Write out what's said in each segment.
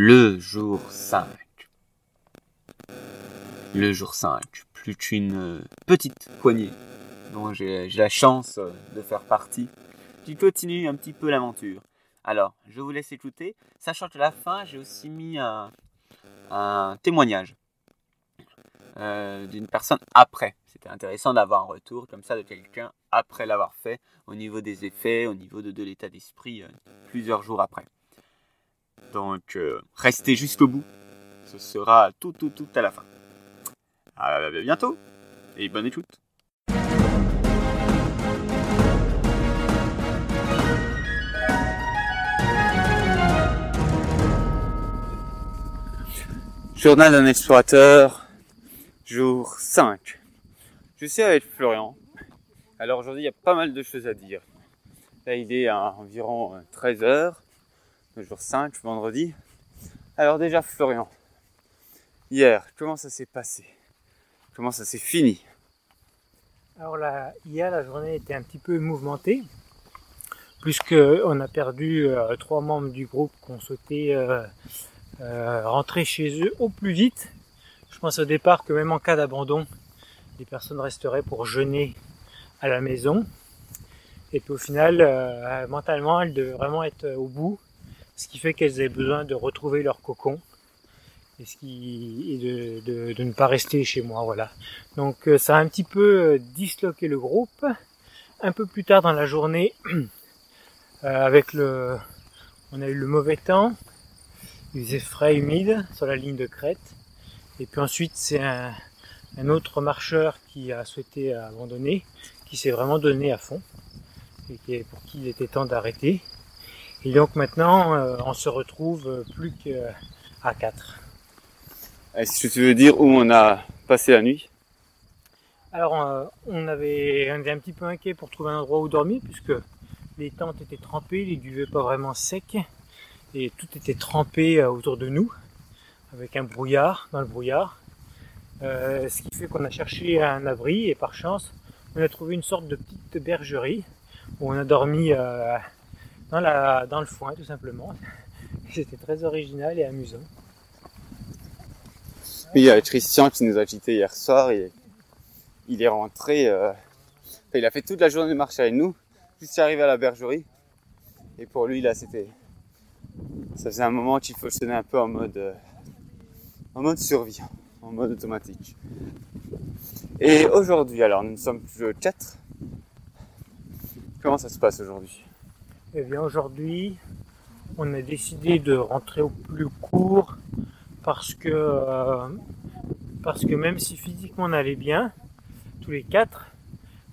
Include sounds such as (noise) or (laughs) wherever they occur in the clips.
Le jour 5. Le jour 5. Plus qu'une petite poignée dont j'ai la chance de faire partie qui continue un petit peu l'aventure. Alors, je vous laisse écouter, sachant que la fin, j'ai aussi mis un, témoignage euh, d'une personne après. C'était intéressant d'avoir un retour comme ça de quelqu'un après l'avoir fait, au niveau des effets, au niveau de, l'état d'esprit, euh, plusieurs jours après. Donc, euh, restez jusqu'au bout. Ce sera tout, tout, tout à la fin. À bientôt et bonne écoute. Journal d'un explorateur, jour 5. Je suis avec Florian. Alors aujourd'hui, il y a pas mal de choses à dire. Là, il est à environ 13h, euh, jour 5, vendredi. Alors déjà, Florian, hier, comment ça s'est passé? Comment ça s'est fini? Alors là, hier, la journée était un petit peu mouvementée, puisqu'on a perdu euh, trois membres du groupe qu'on souhaitait euh, rentrer chez eux au plus vite. Je pense au départ que même en cas d'abandon, les personnes resteraient pour jeûner à la maison. Et puis au final, euh, mentalement, elles devaient vraiment être euh, au bout, ce qui fait qu'elles avaient besoin de retrouver leur cocon et, ce qui, et de, de, ne pas rester chez moi. Voilà. Donc euh, ça a un petit peu disloqué le groupe. Un peu plus tard dans la journée, (clears throat) avec le, on a eu le mauvais temps, il faisait frais, humide sur la ligne de crête. Et puis ensuite, c'est un, un autre marcheur qui a souhaité abandonner, qui s'est vraiment donné à fond et pour qui il était temps d'arrêter. Et donc maintenant, euh, on se retrouve plus qu'à 4. Est-ce que tu veux dire où on a passé la nuit Alors, euh, on, avait, on était un petit peu inquiet pour trouver un endroit où dormir, puisque les tentes étaient trempées, les duvets pas vraiment secs, et tout était trempé euh, autour de nous, avec un brouillard, dans le brouillard. ce qui fait qu'on a cherché un abri, et par chance, on a trouvé une sorte de petite bergerie où on a dormi euh, dans, le foin tout simplement. (laughs) C'était très original et amusant. Il y a Christian qui nous a quittés hier soir et il est rentré. Euh, il a fait toute la journée de marche avec nous, jusqu'à arriver à la bergerie. Et pour lui, là, c'était. Ça faisait un moment qu'il fonctionnait un peu en mode. Euh, en mode survie, en mode automatique. Et aujourd'hui, alors, nous sommes plus le 4 Comment ça se passe aujourd'hui? Eh bien aujourd'hui, on a décidé de rentrer au plus court parce que, euh, parce que même si physiquement on allait bien, tous les quatre,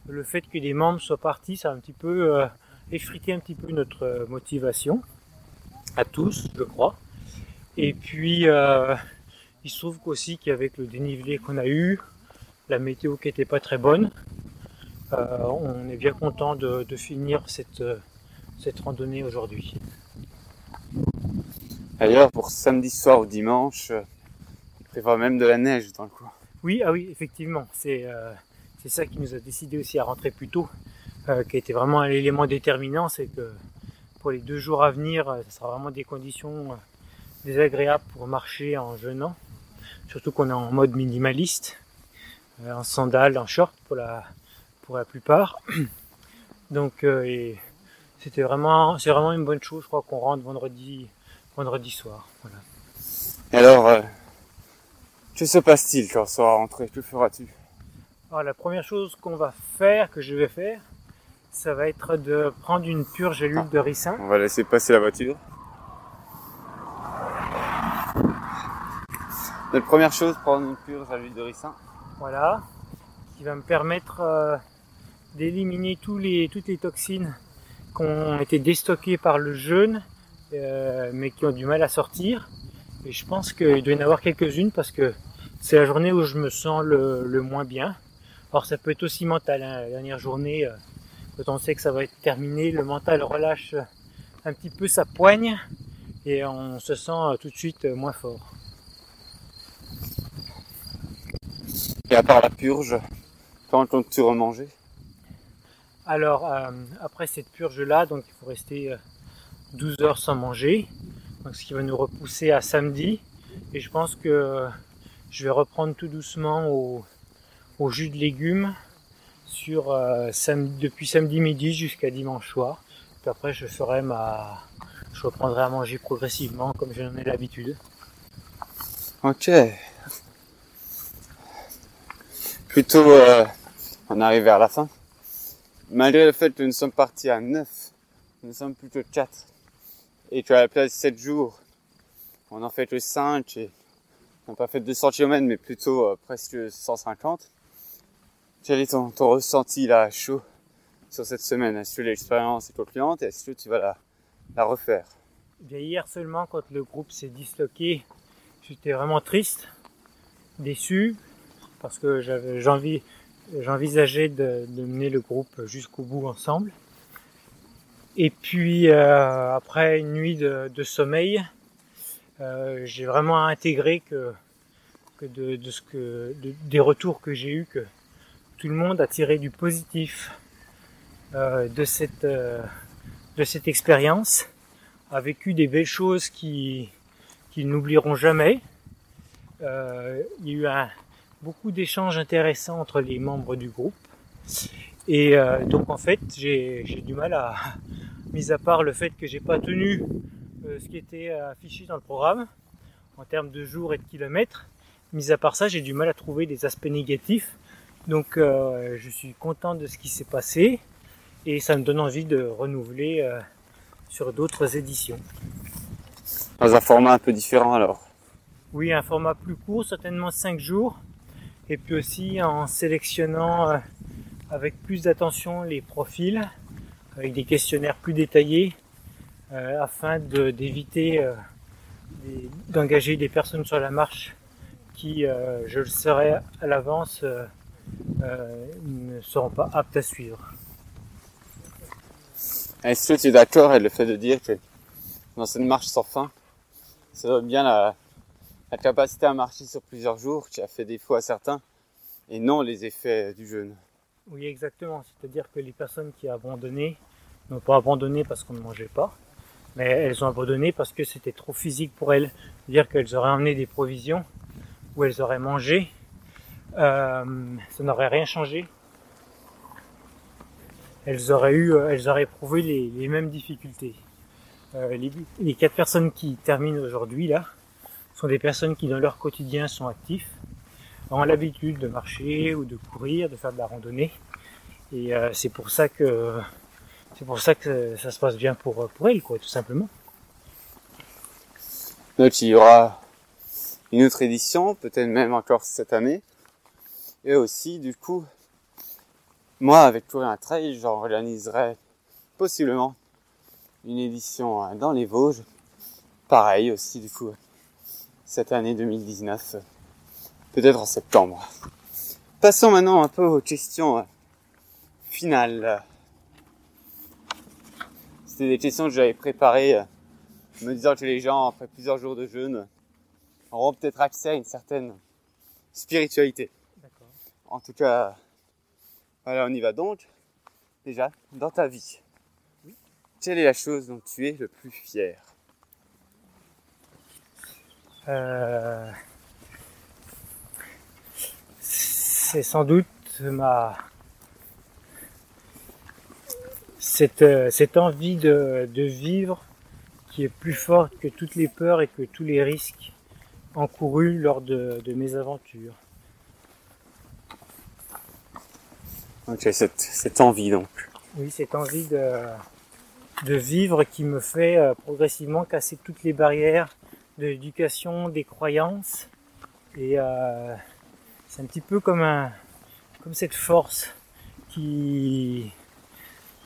le fait que des membres soient partis, ça a un petit peu euh, effrité un petit peu notre motivation, à tous, je crois. Et puis, euh, il se trouve qu'aussi qu'avec le dénivelé qu'on a eu, la météo qui n'était pas très bonne, euh, on est bien content de, finir cette, euh, cette randonnée aujourd'hui. D'ailleurs, pour samedi soir ou dimanche, euh, il prévoit même de la neige dans le coin. Oui, ah oui, effectivement. C'est ça qui nous a décidé aussi à rentrer plus tôt, qui a été vraiment un élément déterminant. C'est que pour les deux jours à venir, ce sera vraiment des conditions désagréables pour marcher en jeûnant. Surtout qu'on est en mode minimaliste, en sandales, en short pour la, pour la plupart. Donc euh, c'était vraiment, c'est vraiment une bonne chose. Je crois qu'on rentre vendredi, vendredi soir. Voilà. Et alors, euh, que se passe-t-il quand on sera rentré? Que feras-tu? Alors la première chose qu'on va faire, que je vais faire, ça va être de prendre une purge à l'huile de ricin. On va laisser passer la voiture. Notre première chose, prendre une purge à l'huile de ricin. Voilà, qui va me permettre euh, d'éliminer tous les, toutes les toxines qui ont été déstockées par le jeûne, euh, mais qui ont du mal à sortir. Et je pense qu'il doit y en avoir quelques-unes parce que c'est la journée où je me sens le, moins bien. Alors ça peut être aussi mental, hein. la dernière journée, euh, quand on sait que ça va être terminé, le mental relâche un petit peu sa poigne et on se sent euh, tout de suite moins fort. Et à part la purge, quand comptes-tu remanger? Alors, euh, après cette purge-là, donc il faut rester 12 euh, heures sans manger. Donc, ce qui va nous repousser à samedi. Et je pense que je vais reprendre tout doucement au, jus de légumes sur, euh, depuis samedi midi jusqu'à dimanche soir. Puis après, je ferai ma, je reprendrai à manger progressivement comme j'en ai l'habitude. Ok. Plutôt, on arrive vers la fin. Malgré le fait que nous sommes partis à 9, nous sommes plutôt 4. Et tu as la place 7 jours. On en fait que 5 et on n'a pas fait 200 km mais plutôt euh, presque 150. Quel est ton, ressenti là chaud sur cette semaine? Est-ce que l'expérience est concluante? Et est-ce que tu vas la, la refaire? Hier seulement, quand le groupe s'est disloqué, j'étais vraiment triste, déçu, parce que j'envisageais de, de, mener le groupe jusqu'au bout ensemble. Et puis, euh, après une nuit de, de sommeil, euh, j'ai vraiment intégré que, que, de, de ce que des retours que j'ai eu que tout le monde a tiré du positif euh, de cette euh, de cette expérience, a vécu des belles choses qui qu'ils n'oublieront jamais. Euh, il y a eu un, beaucoup d'échanges intéressants entre les membres du groupe. Et euh, donc en fait, j'ai du mal à, (laughs) mis à part le fait que j'ai pas tenu euh, ce qui était affiché dans le programme en termes de jours et de kilomètres. Mis à part ça, j'ai du mal à trouver des aspects négatifs. Donc euh, je suis content de ce qui s'est passé et ça me donne envie de renouveler sur d'autres éditions. Dans un format un peu différent alors? Oui, un format plus court, certainement 5 jours. Et puis aussi en sélectionnant euh, avec plus d'attention les profils, avec des questionnaires plus détaillés, afin d'éviter d'engager des personnes sur la marche qui, je le serai à l'avance, ne seront pas aptes à suivre. Est-ce que tu es d'accord avec le fait de dire que dans cette marche sans fin, donne bien la, capacité à marcher sur plusieurs jours qui a fait défaut à certains et non les effets du jeûne Oui, exactement. C'est-à-dire que les personnes qui ont abandonné n'ont pas abandonné parce qu'on ne mangeait pas, mais elles ont abandonné parce que c'était trop physique pour elles. C'est-à-dire qu'elles auraient emmené des provisions ou elles auraient mangé, euh, ça n'aurait rien changé elles auraient eu, euh, elles auraient éprouvé les, mêmes difficultés. Euh, les, quatre personnes qui terminent aujourd'hui là sont des personnes qui dans leur quotidien sont actifs, ont l'habitude de marcher ou de courir, de faire de la randonnée, et euh, c'est pour ça que ça que ça se passe bien pour pour elles quoi, tout simplement. Donc il y aura une autre édition, peut-être même encore cette année, et aussi du coup moi, avec Courir un Trail, j'organiserai possiblement une édition euh, dans les Vosges. Pareil aussi, du coup, cette année 2019, peut-être en septembre. Passons maintenant un peu aux questions euh, finales. C'était des questions que j'avais préparées, euh, me disant que les gens, après plusieurs jours de jeûne, auront peut-être accès à une certaine spiritualité. En tout cas, voilà, on y va donc. Déjà, dans ta vie, quelle est la chose dont tu es le plus fier? Euh, C'est sans doute ma cette, euh, cette envie de, de, vivre qui est plus forte que toutes les peurs et que tous les risques encourus lors de, de mes aventures. Ok, cette, cette envie donc. Oui, cette envie de, de vivre qui me fait euh, progressivement casser toutes les barrières de l'éducation, des croyances. Et euh, c'est un petit peu comme, un, comme cette force qui,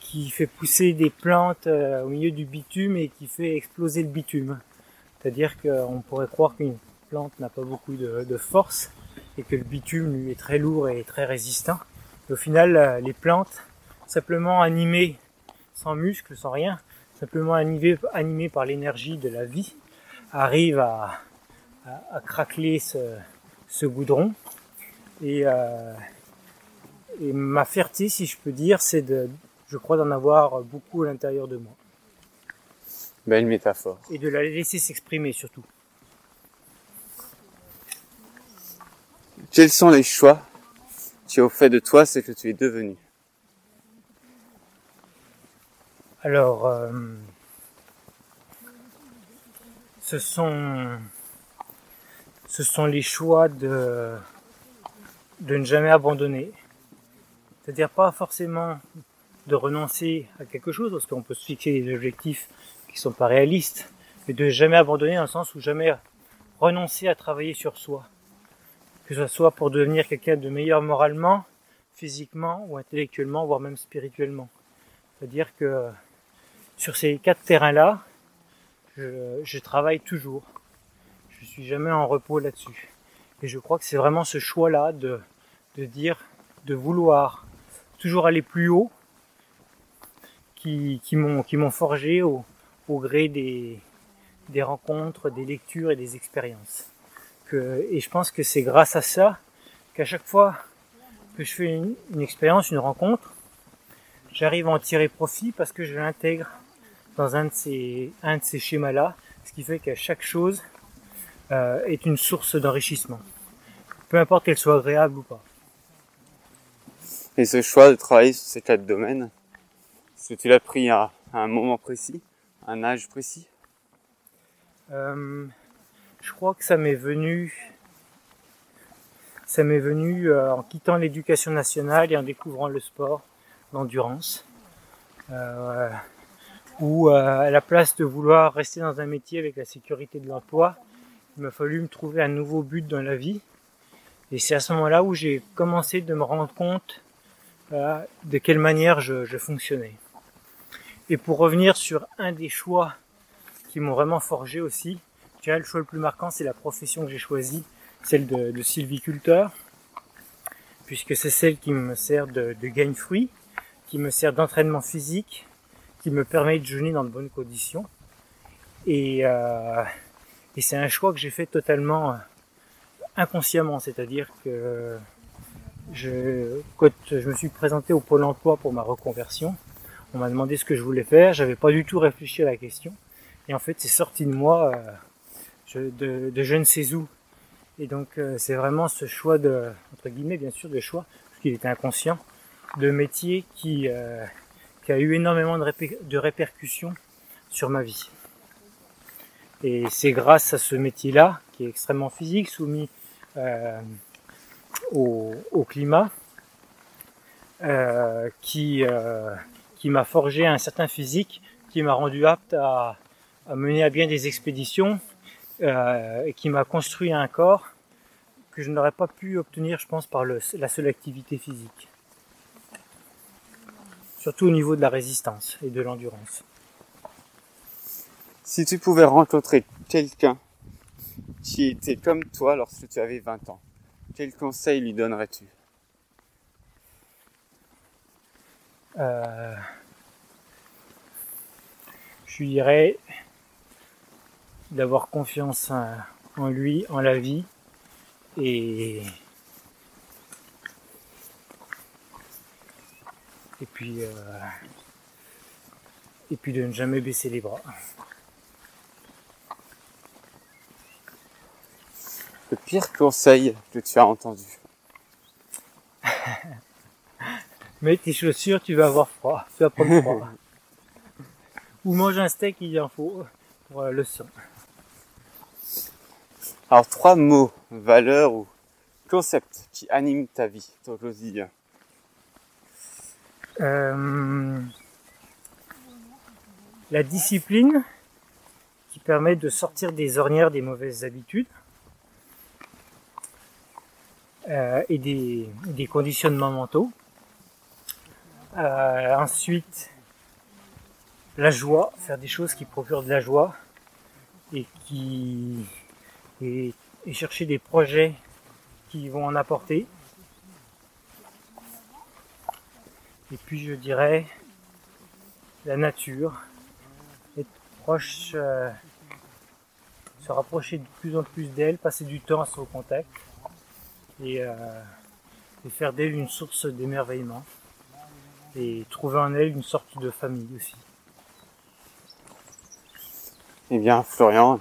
qui fait pousser des plantes euh, au milieu du bitume et qui fait exploser le bitume. C'est-à-dire qu'on pourrait croire qu'une plante n'a pas beaucoup de, force et que le bitume lui est très lourd et très résistant au final, euh, les plantes, simplement animées, sans muscles, sans rien, simplement animées par l'énergie de la vie, arrivent à, à, craqueler ce, ce, goudron. Et, euh, et ma fierté, si je peux dire, c'est de, je crois, d'en avoir beaucoup à l'intérieur de moi. Belle métaphore. Et de la laisser s'exprimer surtout. Quels sont les choix qui ont fait de toi ce que tu es devenu? Alors, euh, ce sont ce sont les choix de de ne jamais abandonner. C'est-à-dire pas forcément de renoncer à quelque chose, parce qu'on peut se fixer des objectifs qui sont pas réalistes, mais de jamais abandonner dans le sens où jamais renoncer à travailler sur soi. Que ce soit pour devenir quelqu'un de meilleur moralement, physiquement ou intellectuellement, voire même spirituellement. C'est-à-dire que sur ces quatre terrains-là, je, je, travaille toujours. Je suis jamais en repos là-dessus. Et je crois que c'est vraiment ce choix-là de, de dire, de vouloir toujours aller plus haut, qui, m'ont forgé au, gré des, rencontres, des lectures et des expériences. Et je pense que c'est grâce à ça qu'à chaque fois que je fais une expérience, une rencontre, j'arrive à en tirer profit parce que je l'intègre dans un de ces, un de ces schémas-là, ce qui fait qu'à chaque chose euh, est une source d'enrichissement, peu importe qu'elle soit agréable ou pas. Et ce choix de travailler sur ces quatre domaines, est-ce que tu l'as pris à, à, un moment précis, à un âge précis? Euh, Je crois que ça m'est venu, ça m'est venu euh, en quittant l'éducation nationale et en découvrant le sport, l'endurance. Euh, où euh, à la place de vouloir rester dans un métier avec la sécurité de l'emploi, il m'a fallu me trouver un nouveau but dans la vie. Et c'est à ce moment-là où j'ai commencé de me rendre compte euh, de quelle manière je, je, fonctionnais. Et pour revenir sur un des choix qui m'ont vraiment forgé aussi, je dirais le choix le plus marquant, c'est la profession que j'ai choisie, celle de, de sylviculteur, puisque c'est celle qui me sert de, de gain-fruit, qui me sert d'entraînement physique, qui me permet de jeûner dans de bonnes conditions. Et, euh, et c'est un choix que j'ai fait totalement inconsciemment, c'est-à-dire que je, quand je me suis présenté au pôle emploi pour ma reconversion, on m'a demandé ce que je voulais faire, j'avais pas du tout réfléchi à la question, et en fait c'est sorti de moi euh, je, de, de je ne sais où. Et donc euh, c'est vraiment ce choix de, entre guillemets bien sûr, de choix, parce qu'il était inconscient, de métier qui, euh, qui a eu énormément de, répercussions sur ma vie. Et c'est grâce à ce métier-là, qui est extrêmement physique, soumis euh, au, climat, euh, qui, euh, qui m'a forgé un certain physique, qui m'a rendu apte à, à, mener à bien des expéditions, et qui m'a construit un corps que je n'aurais pas pu obtenir, je pense, par le, la seule activité physique surtout au niveau de la résistance et de l'endurance. Si tu pouvais rencontrer quelqu'un qui était comme toi lorsque tu avais 20 ans, quel conseil lui donnerais-tu? Euh, Je lui dirais d'avoir confiance en lui, en la vie et et puis euh, et puis de ne jamais baisser les bras. Le pire conseil que tu as entendu. (laughs) Mets tes chaussures, tu vas avoir froid, tu vas prendre froid. (laughs) Ou mange un steak, il en faut pour euh, le sang. Alors trois mots, valeurs ou concepts qui animent ta vie, ton quotidien. Euh, la discipline qui permet de sortir des ornières des mauvaises habitudes euh, et des, conditionnements mentaux. Euh, ensuite, la joie, faire des choses qui procurent de la joie et qui et chercher des projets qui vont en apporter. Et puis je dirais la nature, être proche, euh, se rapprocher de plus en plus d'elle, passer du temps à son contact et, euh, et faire d'elle une source d'émerveillement et trouver en elle une sorte de famille aussi. Eh bien, Florian,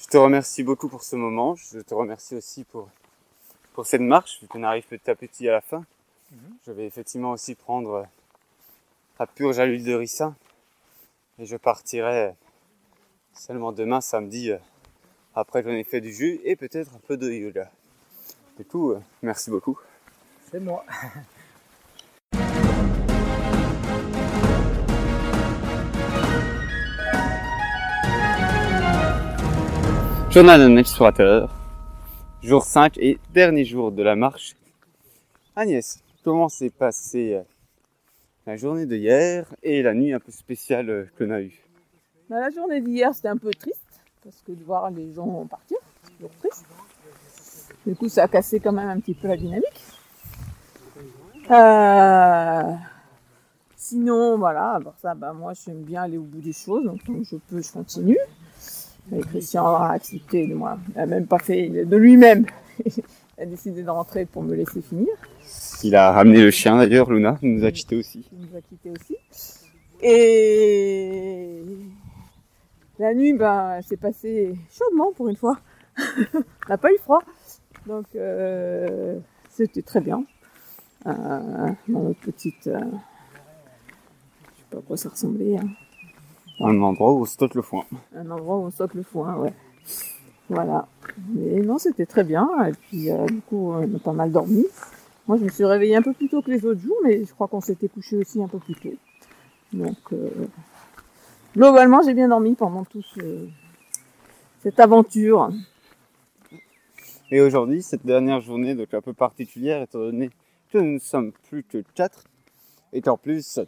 je te remercie beaucoup pour ce moment. Je te remercie aussi pour, pour cette marche, vu qu'on arrive petit à petit à la fin. Je vais effectivement aussi prendre la purge à l'huile de ricin. Et je partirai seulement demain, samedi, euh, après que j'en ai fait du jus et peut-être un peu de yoga. Du coup, euh, merci beaucoup. C'est moi. Journal d'un explorateur, jour 5 et dernier jour de la marche. Agnès, comment s'est passée euh, la journée de hier et la nuit un peu spéciale euh, qu'on a eue? Bah, la journée d'hier, c'était un peu triste, parce que de voir les gens partir, c'est toujours triste. Du coup, ça a cassé quand même un petit peu la dynamique. Euh, Sinon, voilà, part ça, bah, moi, j'aime bien aller au bout des choses, donc tant que je peux, je continue. Christian a accepté de moi. Il n'a même pas fait de lui-même. (laughs) Il a décidé de rentrer pour me laisser finir. Il a ramené le chien d'ailleurs, Luna, il nous a quittés aussi. Il nous a quittés aussi. Et la nuit, ben, c'est passé chaudement pour une fois. (laughs) On n'a pas eu froid. Donc, euh, c'était très bien. Euh, dans notre petite. euh, je sais pas à quoi ça ressemblait. hein. Un endroit où on stocke le foin. Un endroit où on stocke le foin, ouais. Voilà. Mais non, c'était très bien. Et puis, euh, du coup, on a pas mal dormi. Moi, je me suis réveillée un peu plus tôt que les autres jours, mais je crois qu'on s'était couché aussi un peu plus tôt. Donc, euh, globalement, j'ai bien dormi pendant tout ce, cette aventure. Et aujourd'hui, cette dernière journée, donc un peu particulière, étant donné que nous ne sommes plus que quatre, et qu'en plus,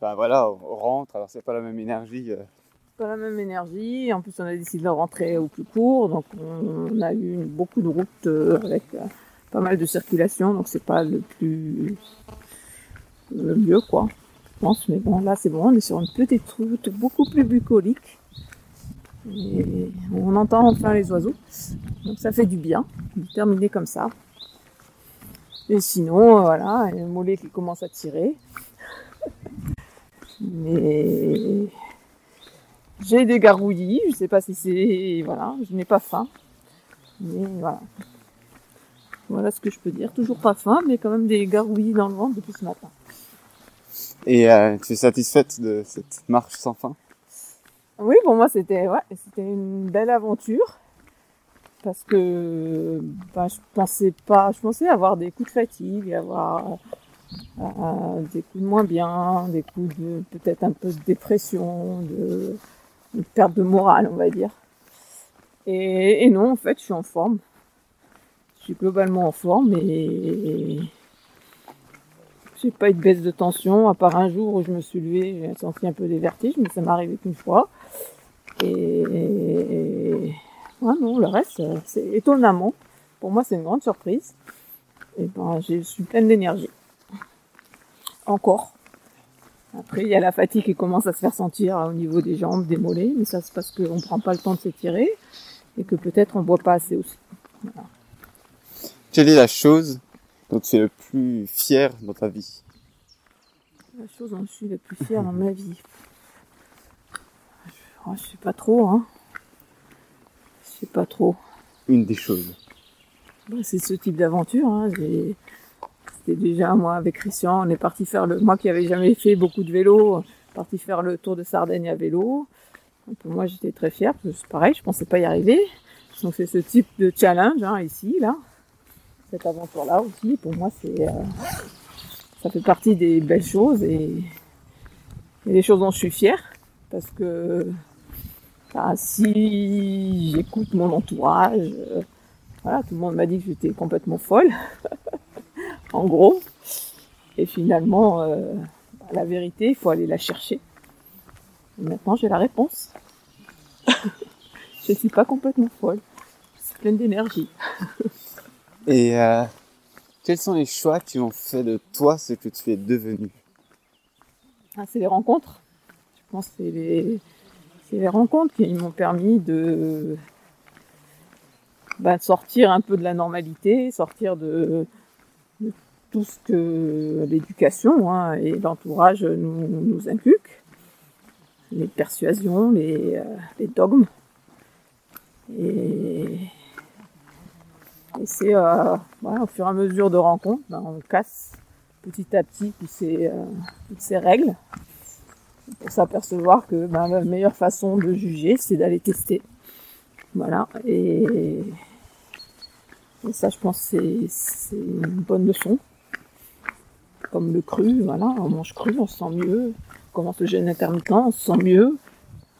ben voilà, on rentre, alors c'est pas la même énergie. euh, La même énergie. En plus, on a décidé de rentrer au plus court. Donc, on a eu beaucoup de routes euh, avec euh, pas mal de circulation. Donc, c'est pas le plus. le mieux, quoi. Je pense. Mais bon, là, c'est bon. On est sur une petite route beaucoup plus bucolique. Et on entend enfin les oiseaux. Donc, ça fait du bien de terminer comme ça. Et sinon, euh, voilà, il y a le mollet qui commence à tirer. Mais j'ai des garouillis, je sais pas si c'est. Voilà, je n'ai pas faim. Mais voilà. Voilà ce que je peux dire. Toujours pas faim, mais quand même des garouillis dans le ventre depuis ce matin. Et euh, tu es satisfaite de cette marche sans fin Oui, pour moi, c'était ouais, c'était une belle aventure. Parce que ben, je pensais pas, je pensais avoir des coups de fatigue, avoir euh, des coups de moins bien, des coups de peut-être un peu de dépression, de, de perte de morale, on va dire. Et, et non, en fait, je suis en forme. Je suis globalement en forme et j'ai pas eu de baisse de tension, à part un jour où je me suis levée, j'ai senti un peu des vertiges, mais ça m'est arrivé qu'une fois. Et ouais, non, le reste, c'est étonnamment. Pour moi, c'est une grande surprise. Et ben, je suis pleine d'énergie. Encore. Après, il y a la fatigue qui commence à se faire sentir au niveau des jambes, des mollets, mais ça c'est parce qu'on prend pas le temps de s'étirer et que peut-être on boit pas assez aussi. Quelle est la chose dont tu es le plus fier dans ta vie? La chose dont je suis la plus fière dans ma vie. Oh, je sais pas trop, hein. Je sais pas trop. Une des choses. Bah, c'est ce type d'aventure. Hein. J'ai- C'était déjà moi avec Christian, on est parti faire le. Moi qui avais jamais fait beaucoup de vélo, parti faire le tour de Sardaigne à vélo. Donc, moi j'étais très fière, parce que pareil, je pensais pas y arriver. Donc c'est ce type de challenge hein, ici, là. Cette aventure-là aussi, pour moi c'est. euh, Ça fait partie des belles choses et, des choses dont je suis fière. Parce que bah, si j'écoute mon entourage, euh, tout le monde m'a dit que j'étais complètement folle, (laughs) en gros. Et finalement, euh, bah, la vérité, il faut aller la chercher. Et maintenant, j'ai la réponse. (laughs) je ne suis pas complètement folle. Je suis pleine d'énergie. (laughs) Et euh, quels sont les choix qui ont fait de toi ce que tu es devenu? Ah, c'est les rencontres. Je pense que c'est les, rencontres qui m'ont permis de, bah, sortir un peu de la normalité, sortir de tout ce que l'éducation hein, et l'entourage nous, nous inculquent. les persuasions, les, euh, les dogmes. Et, et c'est euh, voilà, au fur et à mesure de rencontres, ben, on casse petit à petit toutes ces, euh, toutes ces règles pour s'apercevoir que ben, la meilleure façon de juger, c'est d'aller tester. Voilà. Et, et ça, je pense, c'est c'est une bonne leçon. Comme le cru, voilà, on mange cru, on se sent mieux. On commence le jeûne intermittent, on se sent mieux.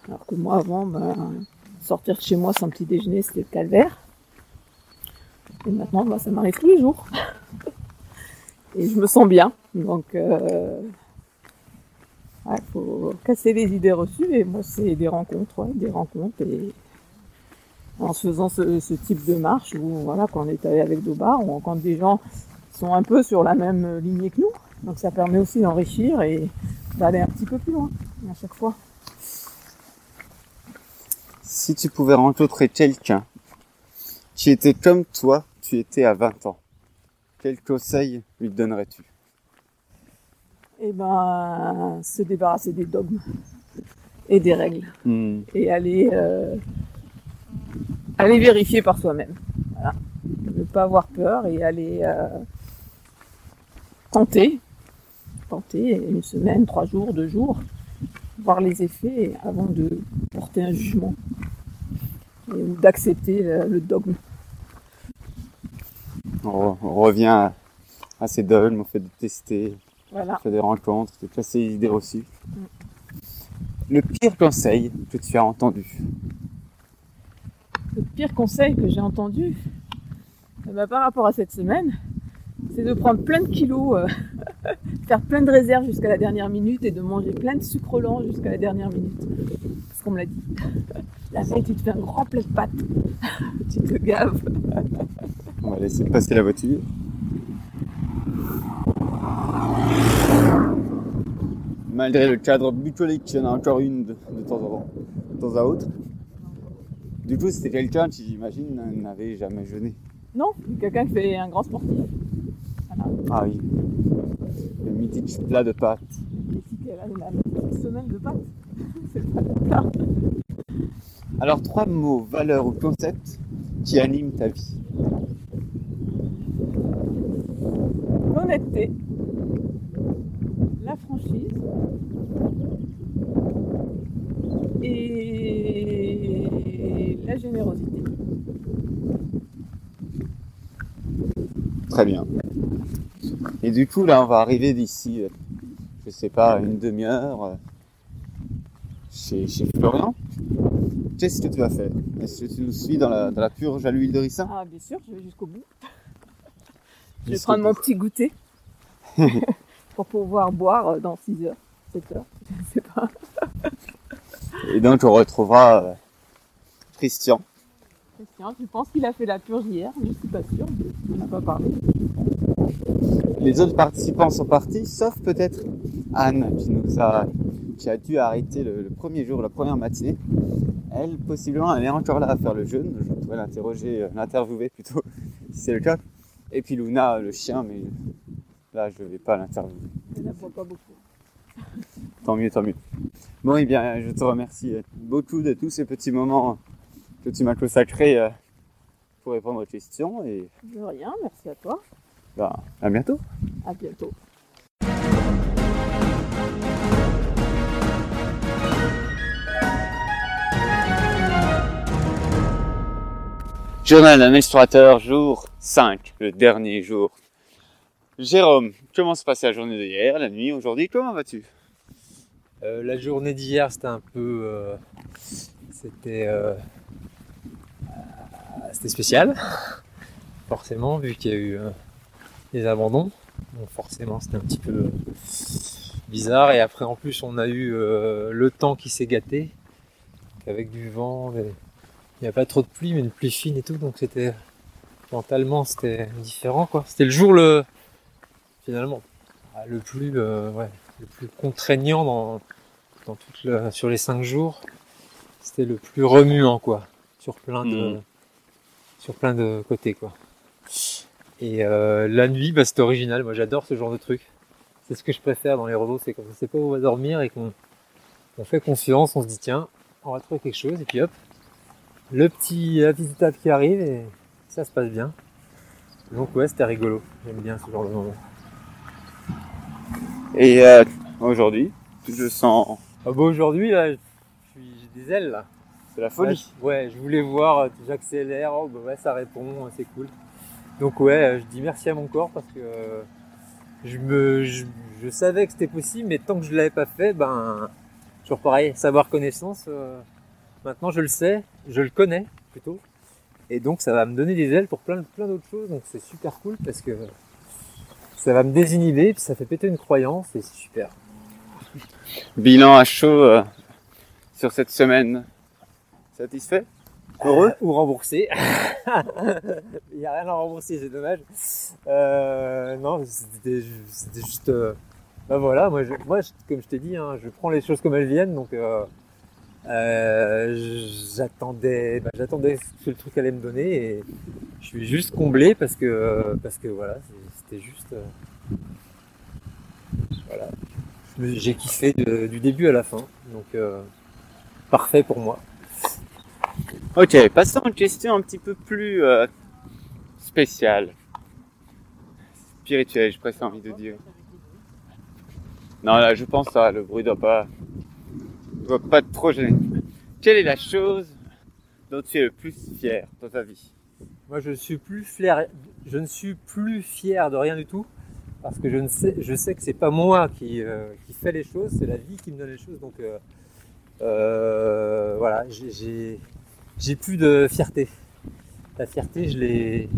Alors que moi, avant, ben, sortir de chez moi sans petit déjeuner, c'était le calvaire. Et maintenant, ben, ça m'arrive tous les jours. (laughs) Et je me sens bien. Donc, euh, ouais, faut casser les idées reçues. Et moi, c'est des rencontres, ouais, des rencontres. Et en se faisant ce, type de marche, où voilà, quand on est allé avec Dobar, on rencontre des gens sont un peu sur la même lignée que nous. Donc, ça permet aussi d'enrichir et d'aller un petit peu plus loin à chaque fois. Si tu pouvais rencontrer quelqu'un qui était comme toi, tu étais à 20 ans, quel conseil lui donnerais-tu? Et ben, se débarrasser des dogmes et des règles. Hmm. et aller, euh, aller vérifier par soi-même. Voilà. Ne pas avoir peur et aller euh, tenter, tenter une semaine, trois jours, deux jours, voir les effets avant de porter un jugement et, ou d'accepter le, le dogme. on, re- on revient à, à ces dogmes, on fait de tester, Voilà. on fait des rencontres, de casser les idées reçues. Le pire conseil que tu as entendu? Le pire conseil que j'ai entendu eh ben, par rapport à cette semaine, c'est de prendre plein de kilos, euh, (laughs) faire plein de réserves jusqu'à la dernière minute et de manger plein de sucre lent jusqu'à la dernière minute. Parce qu'on me l'a dit. (laughs) La veille, tu te fais un grand plat de pâtes. (laughs) tu te gaves. On va laisser passer la voiture. Malgré le cadre bucolique, il y en a encore une de, de temps en temps, de temps à autre. Du coup, c'était quelqu'un qui, j'imagine, n'avait jamais jeûné. Non, quelqu'un qui fait un grand sportif. Voilà. Ah oui. Le mythique plat de pâtes. La semaine de pâtes, c'est pas le plat. Alors, trois mots, valeurs ou concepts qui animent ta vie. L'honnêteté, la franchise et la générosité. Très bien. Et du coup, là, on va arriver d'ici, euh, je sais pas, une demi-heure euh, chez, chez Florian. Qu'est-ce que tu vas faire? Est-ce que tu nous suis dans la, dans la purge à l'huile de ricin? Ah bien sûr, je vais jusqu'au bout. Je vais prendre mon petit goûter (laughs) pour pouvoir boire dans 6 heures, 7 heures, je ne sais pas. Et donc, on retrouvera euh, Christian. Christian, je pense qu'il a fait la purge hier, je suis pas sûre, on n'a pas parlé. Les autres participants sont partis, sauf peut-être Anne, qui nous a, qui a dû arrêter le, le premier jour, la première matinée. Elle, possiblement, elle est encore là à faire le jeûne. Je pourrais l'interroger, euh, l'interviewer plutôt, (laughs) si c'est le cas. Et puis Luna, le chien, mais là, je ne vais pas l'interviewer. N'en boit pas beaucoup. Tant mieux, tant mieux. Bon, eh bien, je te remercie beaucoup de tous ces petits moments que tu m'as consacrés euh, pour répondre aux questions. Et De rien, merci à toi. bah, à bientôt. À bientôt. Journal d'un explorateur, jour 5, le dernier jour. Jérôme, comment se passait la journée d'hier, la nuit, aujourd'hui Comment vas-tu? Euh, la journée d'hier, c'était un peu. euh, c'était. euh, c'était spécial, forcément, vu qu'il y a eu euh, des abandons. Donc, forcément, c'était un petit peu bizarre. Et après, en plus, on a eu euh, le temps qui s'est gâté, avec du vent. Il n'y a pas trop de pluie, mais une pluie fine et tout. Donc, c'était. Mentalement, c'était différent, quoi. C'était le jour le. Finalement, ah, le plus. euh, ouais, le plus contraignant dans, dans toute le- sur les cinq jours. C'était le plus remuant, quoi. Sur plein de, Mhm. Sur plein de côtés, quoi. Et euh, la nuit, bah, c'était original. Moi, j'adore ce genre de truc. C'est ce que je préfère dans les robots. C'est quand on sait pas où on va dormir et qu'on on fait confiance, on se dit tiens, on va trouver quelque chose, et puis hop, le petit, la petite étape qui arrive et ça se passe bien. Donc ouais, c'était rigolo. J'aime bien ce genre de moment. Et euh, aujourd'hui, je sens. Ah bah aujourd'hui, là, je suis- j'ai des ailes là. C'est la folie. Ouais, je voulais voir, euh, j'accélère, oh, bah ouais, ça répond, c'est cool. Donc ouais, euh, je dis merci à mon corps parce que euh, je me, je, je savais que c'était possible, mais tant que je l'avais pas fait, ben, toujours pareil, savoir connaissance. euh, maintenant, je le sais, je le connais plutôt, et donc ça va me donner des ailes pour plein, plein d'autres choses. Donc c'est super cool parce que ça va me désinhiber, puis ça fait péter une croyance, et c'est super. Bilan à chaud euh, sur cette semaine. Satisfait Heureux ou remboursé. (laughs) Il n'y a rien à rembourser, c'est dommage. Euh, non, c'était ju- c'était juste. euh, bah voilà, moi, je, moi je- comme je t'ai dit, hein, je prends les choses comme elles viennent, donc euh, euh, j'attendais, bah, j'attendais ce que le truc allait me donner et je suis juste comblé parce que parce que voilà, c'était juste. euh, voilà, j'ai kiffé de- du début à la fin, donc euh, parfait pour moi. Ok, passons à une question un petit peu plus euh, spéciale. Spirituelle, j'ai presque envie de dire. Non, là, je pense ça, le bruit doit pas, doit pas être trop gêner. Quelle est la chose dont tu es le plus fier dans ta vie? Moi, je suis plus fier, je ne suis plus fier de rien du tout parce que je ne sais, je sais que c'est pas moi qui, euh, qui fait les choses, c'est la vie qui me donne les choses. Donc euh, euh, voilà, j'ai- j'ai plus de fierté. La fierté, je l'ai,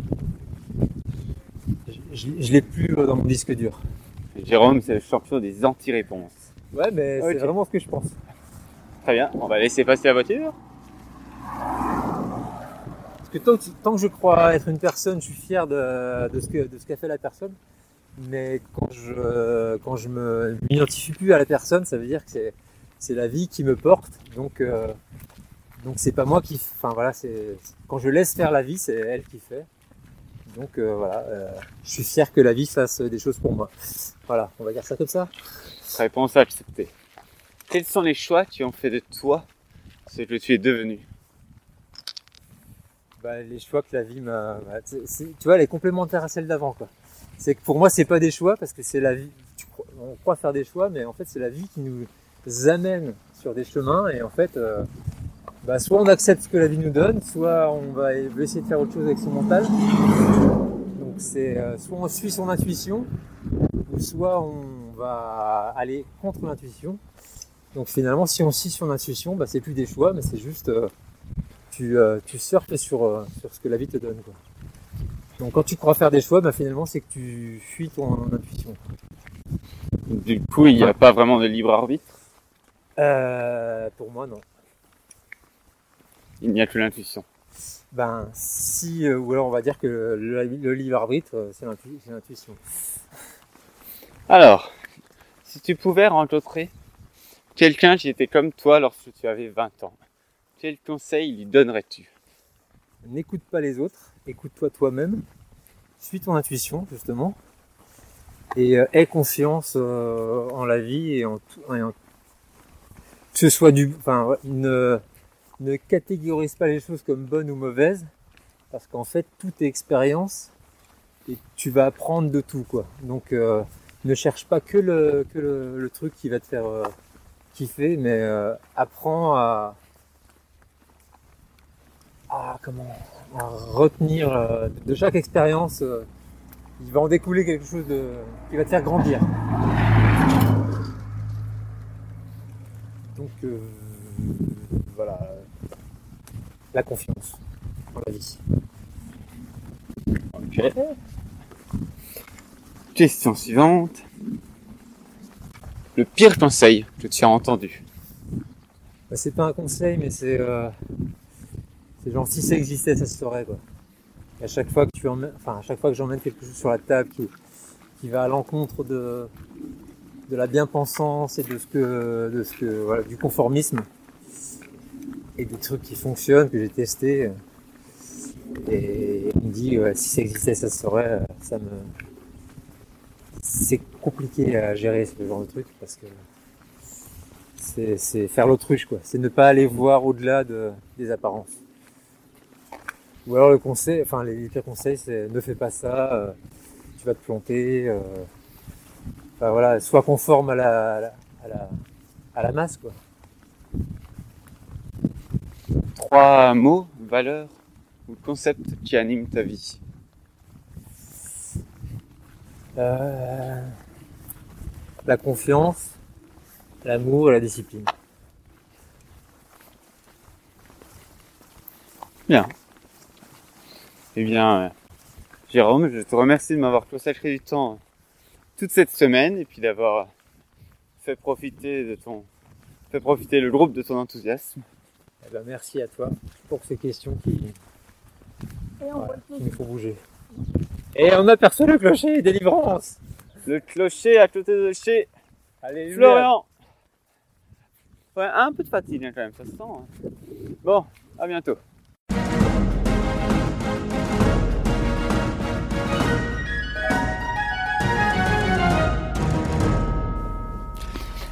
je, je- je l'ai plus euh, dans mon disque dur. Jérôme, c'est le champion des anti-réponses. Ouais, mais c'est vraiment ce que je pense. Très bien, on va laisser passer la voiture. Parce que tant, que tant que je crois être une personne, je suis fier de, de ce que de ce qu'a fait la personne. Mais quand je quand je me m'identifie plus à la personne, ça veut dire que c'est c'est la vie qui me porte. Donc euh, donc c'est pas moi qui. Enfin voilà, c'est quand je laisse faire la vie, c'est elle qui fait. Donc euh, voilà, euh, je suis fier que la vie fasse des choses pour moi. Voilà, on va dire ça comme ça. Réponse acceptée. Quels sont les choix qui ont fait de toi ce que tu es devenu? Bah, les choix que la vie m'a. bah, tu vois, elle est complémentaire à celle d'avant, quoi. C'est que pour moi, c'est pas des choix parce que c'est la vie. tu crois- on croit faire des choix, mais en fait, c'est la vie qui nous amène sur des chemins et en fait, euh, bah, soit on accepte ce que la vie nous donne, soit on va essayer de faire autre chose avec son mental. Donc, c'est euh, soit on suit son intuition, ou soit on va aller contre l'intuition. Donc, finalement, si on suit son intuition, bah, c'est plus des choix, mais c'est juste. euh, tu, euh, tu surfes sur, euh, sur ce que la vie te donne. Quoi. Donc quand tu crois faire des choix, bah, finalement c'est que tu fuis ton intuition. Du coup, il n'y a pas vraiment de libre arbitre? Euh, pour moi non. Il n'y a que l'intuition. Ben si, euh, ou alors on va dire que le, le- libre arbitre euh, c'est l'intu- c'est l'intuition. Alors, si tu pouvais rencontrer quelqu'un qui était comme toi lorsque tu avais 20 ans, quel conseil lui donnerais-tu? N'écoute pas les autres, écoute-toi toi-même, suis ton intuition justement, et euh, aie confiance euh, en la vie et en tout. et en- que ce soit du. Enfin, ouais, ne, catégorise pas les choses comme bonnes ou mauvaises, parce qu'en fait, tout est expérience et tu vas apprendre de tout, quoi. Donc, euh, ne cherche pas que le, truc qui va te faire euh, kiffer, mais euh, apprends à. comment retenir de chaque expérience, il va en découler quelque chose de, qui va te faire grandir. Donc voilà, la confiance en la vie. Ok. Question suivante. Le pire conseil que tu as entendu? Bah, c'est pas un conseil, mais c'est euh, c'est genre si ça existait, ça se saurait quoi. Et à chaque fois que tu emmènes, enfin à chaque fois que j'emmène quelque chose sur la table qui, qui va à l'encontre de de la bien-pensance et de ce que de ce que voilà, du conformisme et des trucs qui fonctionnent que j'ai testé et on me dit si ça existait, ça se saurait, ça me c'est compliqué à gérer ce genre de truc parce que c'est faire l'autruche, quoi. C'est ne pas aller voir au-delà de, des apparences. Ou alors le conseil, enfin les, pires conseils, c'est ne fais pas ça, euh, tu vas te planter. euh. Enfin voilà, sois conforme à la, à la, à la, à la masse, quoi. Trois mots, valeurs ou concepts qui animent ta vie? Euh, la confiance, l'amour et la discipline. Eh bien, euh, Jérôme, je te remercie de m'avoir consacré du temps euh, toute cette semaine et puis d'avoir fait profiter de ton, fait profiter le groupe de ton enthousiasme. Eh ben, merci à toi pour ces questions qui, Et on voilà, qui nous font bouger. Et on aperçoit le clocher, délivrance Le clocher à côté de chez Allez, Florian. Ouais, un peu de fatigue hein, quand même, ça se sent. hein. Bon, à bientôt.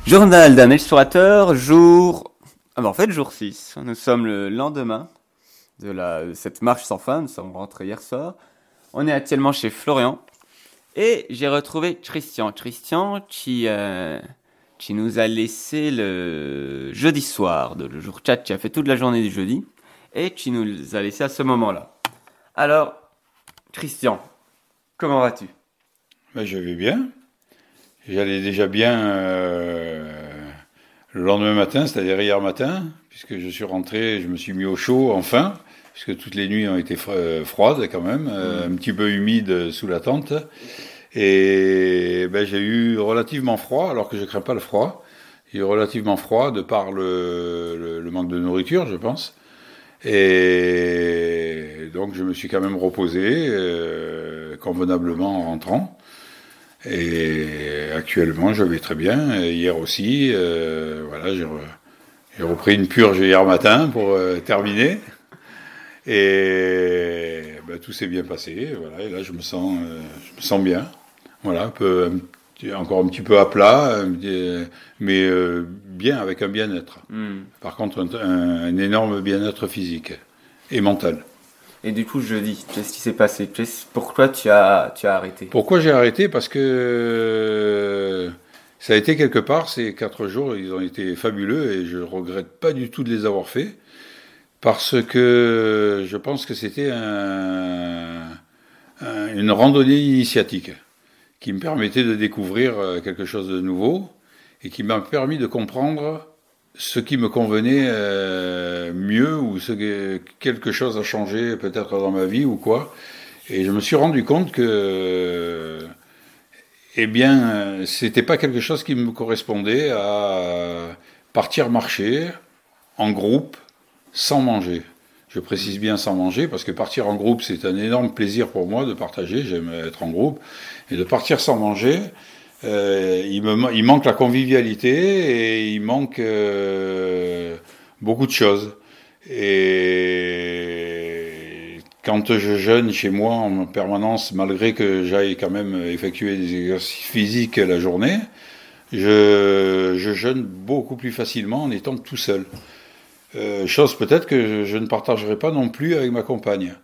Journal d'un explorateur, jour... Ah bah en fait, jour 6. Nous sommes le lendemain de, la, cette marche sans fin. Nous sommes rentrés hier soir. On est actuellement chez Florian. Et j'ai retrouvé Christian. Christian qui, euh, qui nous a laissé le jeudi soir, de, le jour 4, qui a fait toute la journée du jeudi. Et qui nous a laissé à ce moment-là. Alors, Christian, comment vas-tu? Ben, je vais bien. J'allais déjà bien euh, le lendemain matin, c'est-à-dire hier matin, puisque je suis rentré, je me suis mis au chaud enfin, puisque toutes les nuits ont été euh, froides quand même, euh, un petit peu humides sous la tente. Et ben, j'ai eu relativement froid, alors que je crains pas le froid. J'ai eu relativement froid de par le, le- le manque de nourriture, je pense. Et donc je me suis quand même reposé euh, convenablement en rentrant. Et actuellement, je vais très bien. Et hier aussi, euh, voilà, j'ai, re- j'ai repris une purge hier matin pour euh, terminer. Et ben, tout s'est bien passé. Voilà, et là, je me sens, euh, je me sens bien. Voilà, un peu, un encore un petit peu à plat, petit- mais euh, bien avec un bien-être. Hmm. Par contre, un énorme bien-être physique et mental. Et du coup, jeudi, qu'est-ce qui s'est passé? Pourquoi tu as, tu as arrêté? Pourquoi j'ai arrêté? Parce que euh, ça a été quelque part, ces quatre jours, ils ont été fabuleux et je regrette pas du tout de les avoir faits. Parce que je pense que c'était un- une randonnée initiatique qui me permettait de découvrir euh, quelque chose de nouveau et qui m'a permis de comprendre ce qui me convenait euh, mieux ou ce que quelque chose a changé peut-être dans ma vie ou quoi. Et je me suis rendu compte que, eh bien, c'était pas quelque chose qui me correspondait à partir marcher en groupe sans manger. Je précise bien sans manger parce que partir en groupe c'est un énorme plaisir pour moi de partager. J'aime être en groupe et de partir sans manger. Euh, il me manque la convivialité et il manque euh, beaucoup de choses. Et quand je jeûne chez moi en permanence, malgré que j'aille quand même effectuer des exercices physiques la journée, je, je jeûne beaucoup plus facilement en étant tout seul. Euh, chose peut-être que je ne partagerai pas non plus avec ma compagne.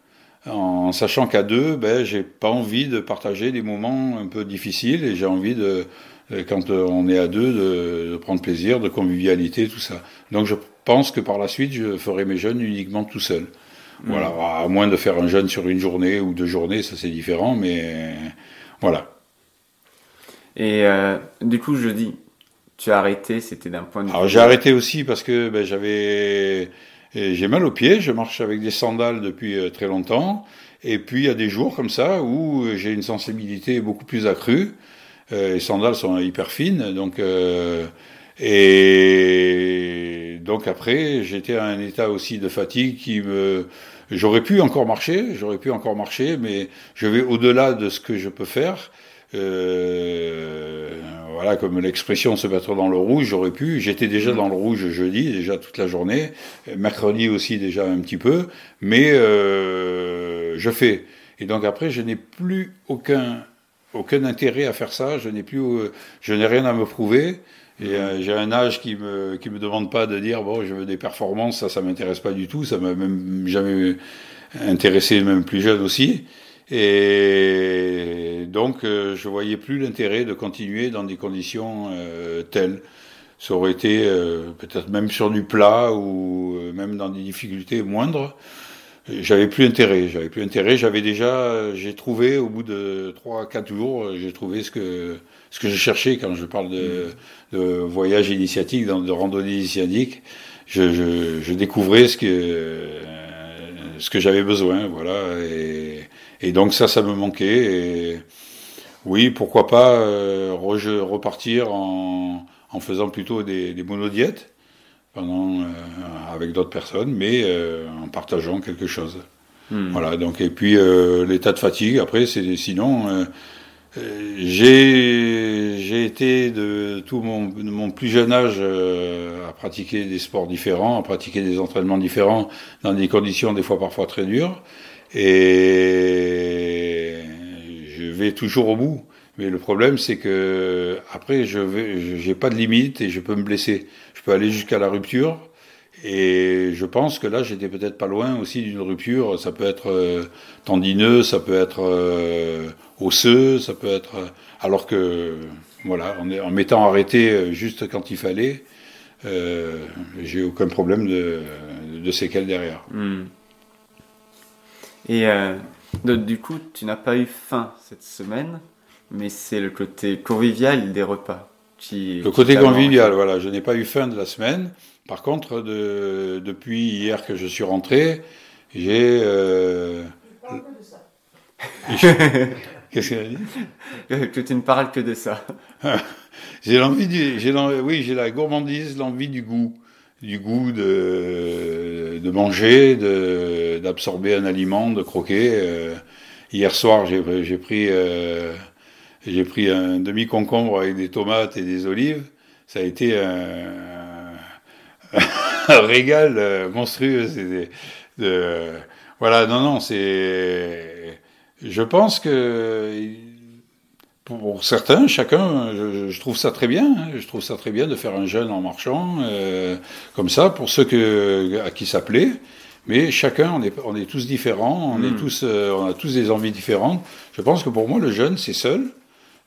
En sachant qu'à deux, ben, j'ai pas envie de partager des moments un peu difficiles et j'ai envie de, euh, quand euh, on est à deux, de, de prendre plaisir, de convivialité, tout ça. Donc je pense que par la suite, je ferai mes jeûnes uniquement tout seul. Voilà, à moins de faire un jeûne sur une journée ou deux journées, ça c'est différent, mais voilà. Et euh, du coup, jeudi, tu as arrêté, c'était d'un point de vue. Alors j'ai arrêté aussi parce que ben, j'avais et j'ai mal aux pieds, je marche avec des sandales depuis euh, très longtemps et puis il y a des jours comme ça où euh, j'ai une sensibilité beaucoup plus accrue. Euh, les sandales sont hyper fines donc euh, et donc après j'étais à un état aussi de fatigue qui me j'aurais pu encore marcher, j'aurais pu encore marcher mais je vais au-delà de ce que je peux faire. Euh, voilà, comme l'expression se mettre dans le rouge, j'aurais pu. J'étais déjà dans le rouge jeudi, déjà toute la journée, mercredi aussi déjà un petit peu, mais euh, je fais. Et donc après, je n'ai plus aucun aucun intérêt à faire ça. Je n'ai plus, euh, je n'ai rien à me prouver. J'ai un âge qui me qui me demande pas de dire bon je veux des performances ça ça m'intéresse pas du tout ça m'a même jamais intéressé même plus jeune aussi et donc je voyais plus l'intérêt de continuer dans des conditions telles ça aurait été peut-être même sur du plat ou même dans des difficultés moindres j'avais plus intérêt, j'avais plus intérêt. J'avais déjà, j'ai trouvé au bout de trois, quatre jours, j'ai trouvé ce que ce que je cherchais quand je parle de, voyage initiatique, de randonnée initiatique. Je, je, je découvrais ce que ce que j'avais besoin, voilà. Et, donc ça, ça me manquait. Et oui, pourquoi pas euh, repartir en, en faisant plutôt des, des monodiètes pendant, euh, avec d'autres personnes, mais euh, en partageant quelque chose. Hmm. Voilà, donc, et puis l'état de fatigue, après, c'est sinon. j'ai été de tout mon, mon plus jeune âge à pratiquer des sports différents, à pratiquer des entraînements différents dans des conditions des fois parfois très dures. Et je vais toujours au bout. Mais le problème, c'est que après, je j'ai pas de limite et je peux me blesser. Je peux aller jusqu'à la rupture. Et je pense que là, j'étais peut-être pas loin aussi d'une rupture. Ça peut être euh, tendineux, ça peut être euh, osseux, ça peut être. Euh, alors que, voilà, en, m'étant arrêté juste quand il fallait, j'ai aucun problème de, de séquelles derrière. Hmm. Et du coup, tu n'as pas eu faim cette semaine mais c'est le côté convivial des repas. Qui, le côté convivial, voilà. Je n'ai pas eu faim de la semaine. Par contre, de, depuis hier que je suis rentré, j'ai. Euh... (laughs) Qu'est-ce qu'elle a dit Que tu ne parles que de ça. (laughs) j'ai l'envie j'ai oui, j'ai la gourmandise, l'envie du goût, du goût de, de manger, de, d'absorber un aliment, de croquer. Euh, hier soir, j'ai, pris euh, pris un demi-concombre avec des tomates et des olives. Ça a été un, (laughs) régal euh, monstrueux. De, voilà, non, non, c'est. Je pense que pour certains, chacun, je, trouve ça très bien. Hein. je trouve ça très bien de faire un jeûne en marchant, euh, comme ça, pour ceux que, à qui ça plaît. Mais chacun, on est, on est tous différents, on, est hmm. tous, euh, on a tous des envies différentes. Je pense que pour moi, le jeûne, c'est seul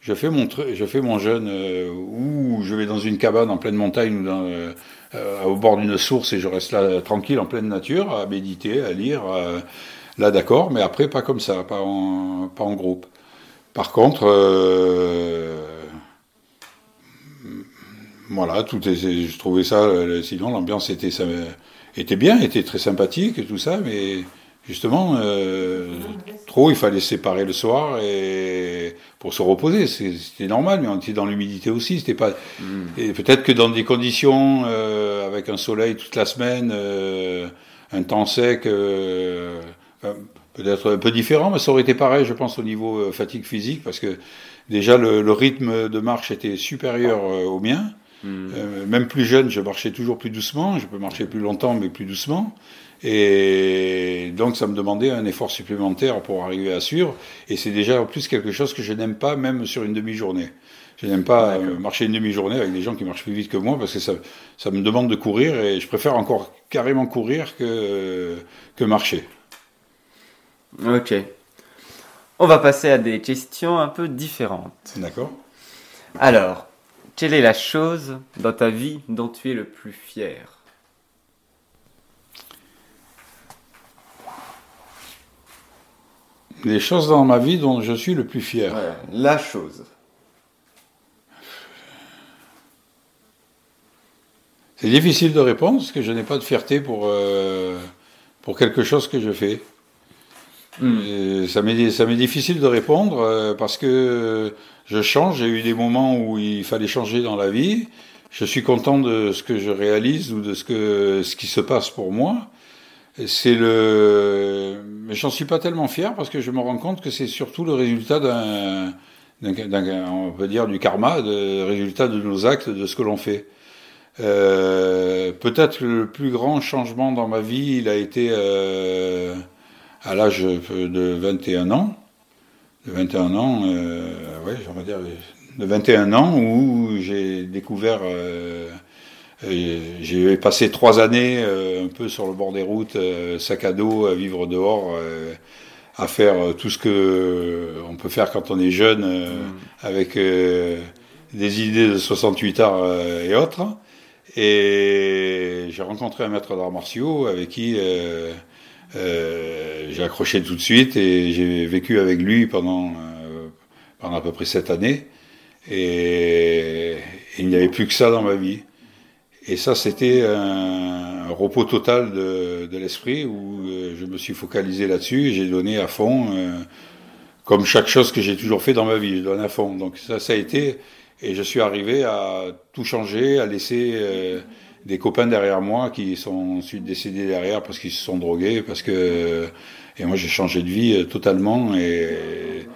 je fais mon, je fais mon jeûne euh, où je vais dans une cabane en pleine montagne ou dans, euh, au bord d'une source et je reste là tranquille en pleine nature à méditer, à lire. là, d'accord, mais après, pas comme ça, pas en, pas en groupe. Par contre, voilà, tout est, je trouvais ça, sinon l'ambiance était, était bien, était très sympathique et tout ça, mais justement, euh, trop, il fallait se séparer le soir et pour se reposer. C'était normal, mais on était dans l'humidité aussi. C'était pas. Mm. Et peut-être que dans des conditions euh, avec un soleil toute la semaine, euh, un temps sec, peut-être un peu différent, mais ça aurait été pareil, je pense, au niveau fatigue physique, parce que déjà le, rythme de marche était supérieur au mien. Mm. même plus jeune, je marchais toujours plus doucement. Je peux marcher plus longtemps, mais plus doucement. Et donc ça me demandait un effort supplémentaire pour arriver à suivre. Et c'est déjà en plus quelque chose que je n'aime pas même sur une demi-journée. Je n'aime pas euh, marcher une demi-journée avec des gens qui marchent plus vite que moi parce que ça, ça me demande de courir et je préfère encore carrément courir que, que marcher. Ok. On va passer à des questions un peu différentes. D'accord. Alors, quelle est la chose dans ta vie dont tu es le plus fier? Les choses dans ma vie dont je suis le plus fier. la chose. C'est difficile de répondre parce que je n'ai pas de fierté pour, euh, pour quelque chose que je fais. Hmm. Ça m'est difficile de répondre euh, parce que je change. J'ai eu des moments où il fallait changer dans la vie. Je suis content de ce que je réalise ou de ce, que, ce qui se passe pour moi. C'est le, mais j'en suis pas tellement fier parce que je me rends compte que c'est surtout le résultat d'un, on peut dire du karma, le résultat de nos actes, de ce que l'on fait. Euh, peut-être le plus grand changement dans ma vie, il a été euh, à l'âge de 21 ans. De 21 ans, euh, ouais, dire de 21 ans où j'ai découvert, euh, euh, j'ai passé trois années un peu sur le bord des routes, sac à dos, à vivre dehors, à faire tout ce que on peut faire quand on est jeune, mm. avec des idées de 68 heures et autres. Et j'ai rencontré un maître d'arts martiaux avec qui euh, j'ai accroché tout de suite et j'ai vécu avec lui pendant, euh, pendant à peu près sept années. Et, il n'y avait plus que ça dans ma vie. Et ça, c'était un, repos total de, l'esprit où euh, je me suis focalisé là-dessus j'ai donné à fond, comme chaque chose que j'ai toujours fait dans ma vie, je donne à fond. Donc ça, ça a été, et je suis arrivé à tout changer, à laisser des copains derrière moi qui sont ensuite décédés derrière parce qu'ils se sont drogués, parce que et moi j'ai changé de vie euh, totalement. Et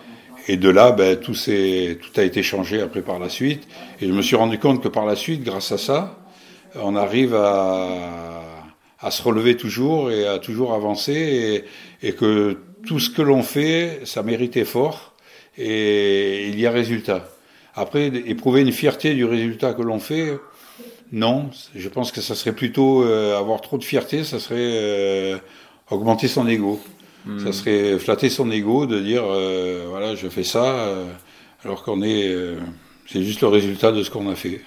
et de là ben tout s'est tout a été changé après par la suite. Et je me suis rendu compte que par la suite grâce à ça on arrive à à se relever toujours et à toujours avancer et, et que tout ce que l'on fait ça mérite effort et il y a résultat. Après éprouver une fierté du résultat que l'on fait non, je pense que ça serait plutôt euh, avoir trop de fierté, ça serait euh, augmenter son ego. Hmm. Ça serait flatter son ego de dire euh, voilà, je fais ça, alors qu'on est. c'est juste le résultat de ce qu'on a fait.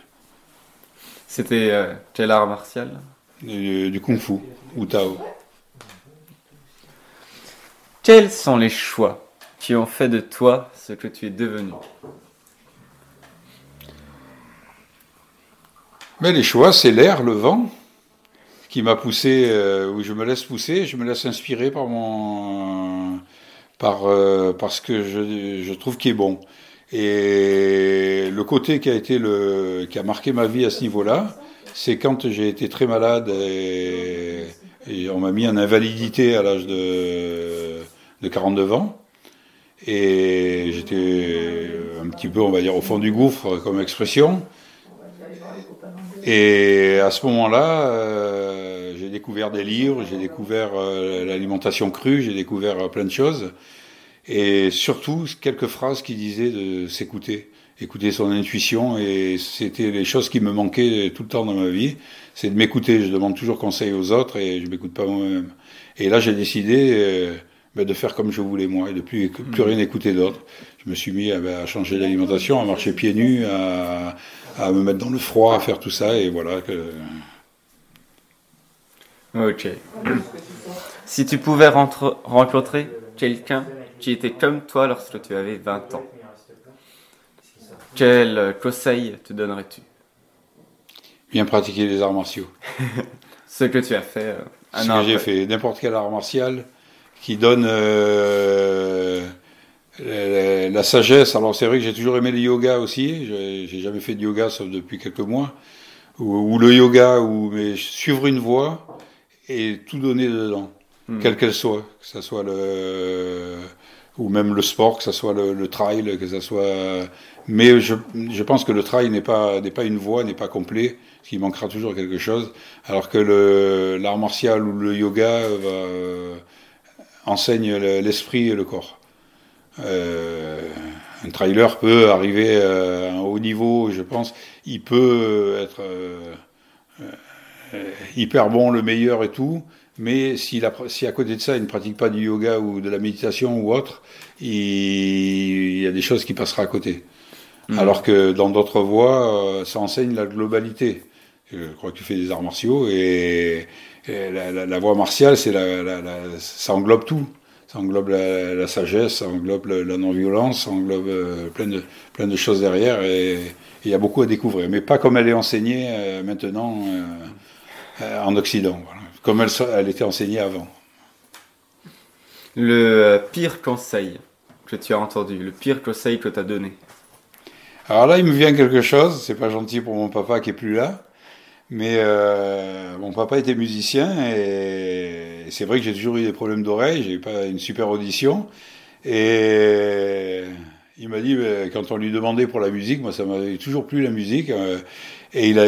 C'était quel art martial? Du, du kung fu ou Tao. Quels sont les choix qui ont fait de toi ce que tu es devenu? Mais les choix, c'est l'air, le vent, qui m'a poussé, euh, où je me laisse pousser, je me laisse inspirer par mon, par, euh, ce que je, trouve qui est bon. Et le côté qui a été le, qui a marqué ma vie à ce niveau-là, c'est quand j'ai été très malade et, on m'a mis en invalidité à l'âge de, de 42 ans. Et j'étais un petit peu, on va dire, au fond du gouffre comme expression. Et à ce moment-là, euh, j'ai découvert des livres, j'ai découvert euh, l'alimentation crue, j'ai découvert euh, plein de choses. Et surtout, quelques phrases qui disaient de s'écouter, écouter son intuition. Et c'était les choses qui me manquaient tout le temps dans ma vie. C'est de m'écouter. Je demande toujours conseil aux autres et je m'écoute pas moi-même. Et là, j'ai décidé ben, de faire comme je voulais moi et de plus, plus rien écouter d'autre. Je me suis mis à, ben, à changer d'alimentation, à marcher pieds nus, à à me mettre dans le froid, à faire tout ça, et voilà. Que... Ok. Si tu pouvais rencontrer quelqu'un qui était comme toi lorsque tu avais 20 ans, quel conseil te donnerais-tu? Bien pratiquer les arts martiaux. (laughs) Ce que tu as fait. Euh, Ce que j'ai fait, n'importe quel art martial qui donne euh, la, sagesse, alors c'est vrai que j'ai toujours aimé le yoga aussi, j'ai jamais fait de yoga sauf depuis quelques mois, ou, le yoga, ou mais suivre une voie et tout donner dedans, hmm. quelle qu'elle soit, que ce soit le ou même le sport, que ce soit le, trail, que ce soit. Mais je, je pense que le trail n'est pas n'est pas une voie, n'est pas complet, qu'il manquera toujours quelque chose, alors que le l'art martial ou le yoga va, enseigne l'esprit et le corps. Euh, un trailer peut arriver à un haut niveau, je pense. Il peut être euh, euh, hyper bon, le meilleur et tout. Mais si, si à côté de ça, il ne pratique pas du yoga ou de la méditation ou autre, il, y a des choses qui passeront à côté. Hmm. Alors que dans d'autres voies, ça enseigne la globalité. Je crois que tu fais des arts martiaux et, la, voie martiale, c'est la, ça englobe tout ça englobe la, sagesse, ça englobe la, non-violence, ça englobe euh, plein, de, plein de choses derrière et il y a beaucoup à découvrir. Mais pas comme elle est enseignée euh, maintenant euh, en Occident, comme elle, elle était enseignée avant. Le pire conseil que tu as entendu, le pire conseil que tu as donné? Alors là, il me vient quelque chose, c'est pas gentil pour mon papa qui est plus là. Mais euh, mon papa était musicien et c'est vrai que j'ai toujours eu des problèmes d'oreille, j'ai pas une super audition. Et il m'a dit, ben, quand on lui demandait pour la musique, moi ça m'avait toujours plu la musique. Euh, et il a,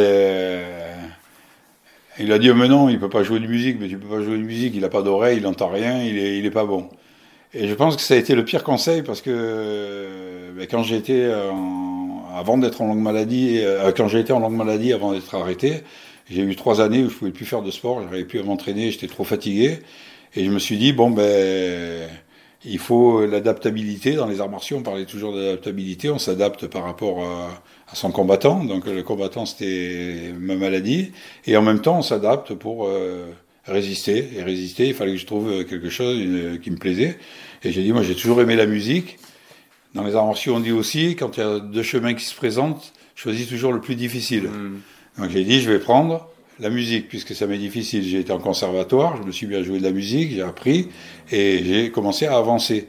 il a dit, oh, mais non, il peut pas jouer de musique, mais tu peux pas jouer de musique, il a pas d'oreille, il n'entend rien, il est, il est pas bon. Et je pense que ça a été le pire conseil parce que ben, quand j'étais avant d'être en longue maladie, euh, quand j'ai été en longue maladie, avant d'être arrêté, j'ai eu trois années où je pouvais plus faire de sport, j'arrivais plus à m'entraîner, j'étais trop fatigué. Et je me suis dit, bon, ben, il faut l'adaptabilité. Dans les arts martiaux, on parlait toujours d'adaptabilité. On s'adapte par rapport à, son combattant. Donc le combattant, c'était ma maladie. Et en même temps, on s'adapte pour euh, résister. Et résister, il fallait que je trouve quelque chose qui me plaisait. Et j'ai dit, moi, j'ai toujours aimé la musique. Dans les arts martiaux, on dit aussi, quand il y a deux chemins qui se présentent, choisis toujours le plus difficile. Hmm. Donc j'ai dit, je vais prendre la musique, puisque ça m'est difficile. J'ai été en conservatoire, je me suis à jouer de la musique, j'ai appris, et j'ai commencé à avancer.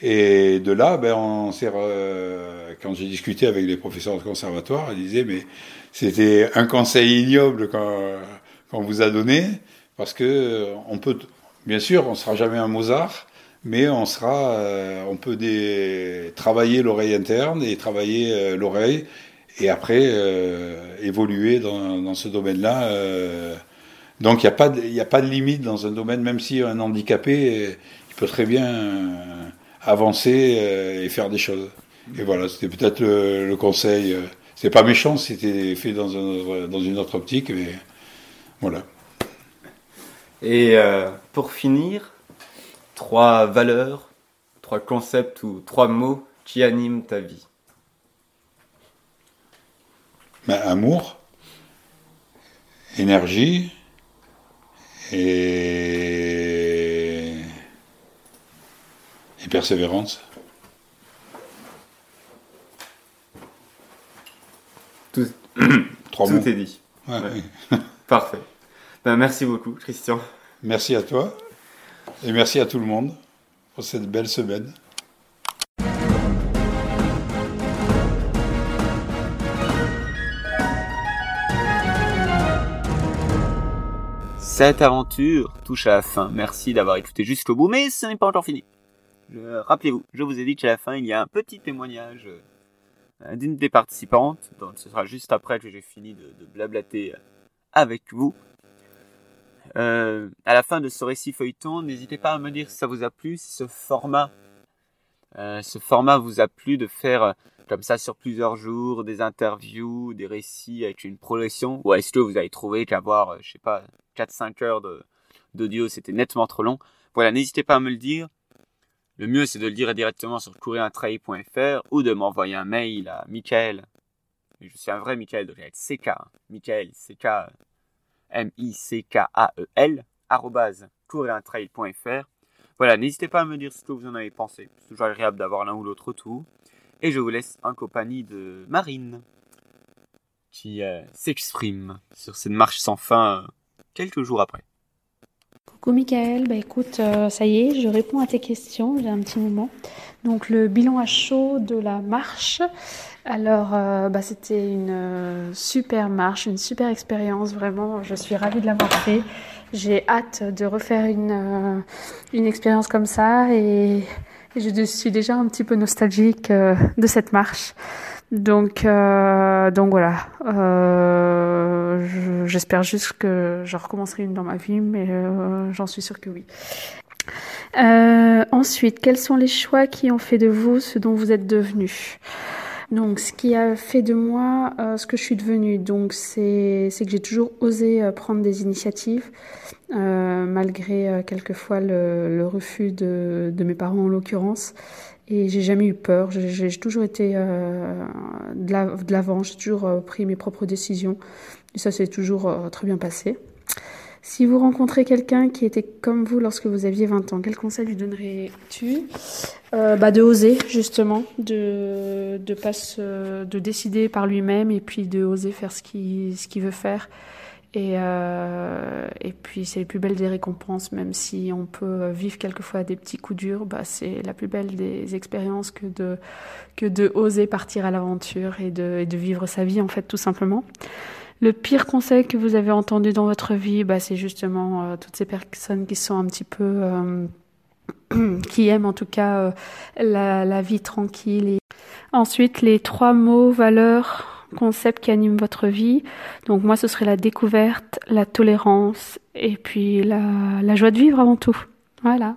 Et de là, ben, on euh, quand j'ai discuté avec les professeurs de conservatoire, ils disaient, mais c'était un conseil ignoble qu'on vous a donné, parce que euh, on peut, bien sûr, on sera jamais un Mozart, mais on sera, euh, on peut des, travailler l'oreille interne et travailler l'oreille et après euh, évoluer dans, dans ce domaine-là. Euh. donc il n'y a, pas de, a pas de limite dans un domaine, même si un handicapé, euh, il peut très bien avancer et faire des choses. Et voilà, c'était peut-être le, le, conseil. C'est pas méchant, c'était fait dans, un, dans une autre optique, mais voilà. Et pour finir, trois valeurs, trois concepts ou trois mots qui animent ta vie. amour, énergie et, et persévérance. Tout, (coughs) Trois tout est dit. Parfait. Ben, merci beaucoup, Christian. Merci à toi et merci à tout le monde pour cette belle semaine. Cette aventure touche à la fin. Merci d'avoir écouté jusqu'au bout, mais ce n'est pas encore fini. Rappelez-vous, je vous ai dit qu'à la fin, il y a un petit témoignage euh, d'une des participantes. Donc ce sera juste après que j'ai fini de, blablater euh, avec vous. Euh, à la fin de ce récit feuilleton, n'hésitez pas à me dire si ça vous a plu, si ce format, ce format vous a plu de faire comme ça sur plusieurs jours, des interviews, des récits avec une progression, ou est-ce que vous avez trouvé qu'avoir, je sais pas, 4-5 heures d'audio, c'était nettement trop long. Voilà, n'hésitez pas à me le dire. Le mieux, c'est de le dire directement sur courieruntrail.fr ou de m'envoyer un mail à Michael. Je suis un vrai Michael, donc avec CK. Michael, CK, M-I-C-K-A-E-L, arrobase. Voilà, n'hésitez pas à me dire ce que vous en avez pensé. C'est toujours agréable d'avoir l'un ou l'autre retour. Et je vous laisse en compagnie de Marine, qui euh, s'exprime sur cette marche sans fin. Euh, quelques jours après. Coucou Michael, bah écoute, euh, ça y est, je réponds à tes questions, j'ai un petit moment. Donc le bilan à chaud de la marche. Alors euh, bah, c'était une euh, super marche, une super expérience, vraiment, je suis ravie de l'avoir fait. J'ai hâte de refaire une, une expérience comme ça et, et, je suis déjà un petit peu nostalgique de cette marche. Donc, euh, donc voilà. Euh, J'espère juste que je recommencerai une dans ma vie, mais euh, j'en suis sûre que oui. Euh, ensuite, quels sont les choix qui ont fait de vous ce dont vous êtes devenu? Donc, ce qui a fait de moi euh, ce que je suis devenue, donc c'est que j'ai toujours osé prendre des initiatives, euh, malgré quelquefois le, le refus de, de, mes parents en l'occurrence. Et j'ai jamais eu peur. J'ai toujours été euh, de l'avant. J'ai toujours euh, pris mes propres décisions. Et ça s'est toujours euh, très bien passé. Si vous rencontrez quelqu'un qui était comme vous lorsque vous aviez 20 ans, quel conseil lui donnerais-tu? Euh, bah, De oser, justement, de, de, pas se, de décider par lui-même et puis de oser faire ce qu'il ce qu'il veut faire. Et, euh, et puis c'est les plus belles des récompenses, même si on peut vivre quelquefois des petits coups durs, bah, c'est la plus belle des expériences que de, que de oser partir à l'aventure et de, et de vivre sa vie en fait tout simplement. Le pire conseil que vous avez entendu dans votre vie, bah, c'est justement euh, toutes ces personnes qui sont un petit peu... Euh, (clears throat) qui aiment en tout cas euh, la, la, vie tranquille. Ensuite, les trois mots, valeurs, concepts qui animent votre vie. Donc moi, ce serait la découverte, la tolérance et puis la, joie de vivre avant tout. Voilà.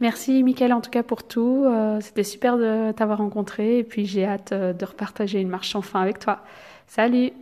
Merci Mickaël en tout cas pour tout. Euh, C'était super de t'avoir rencontré et puis j'ai hâte euh, de repartager une marche sans fin avec toi. Salut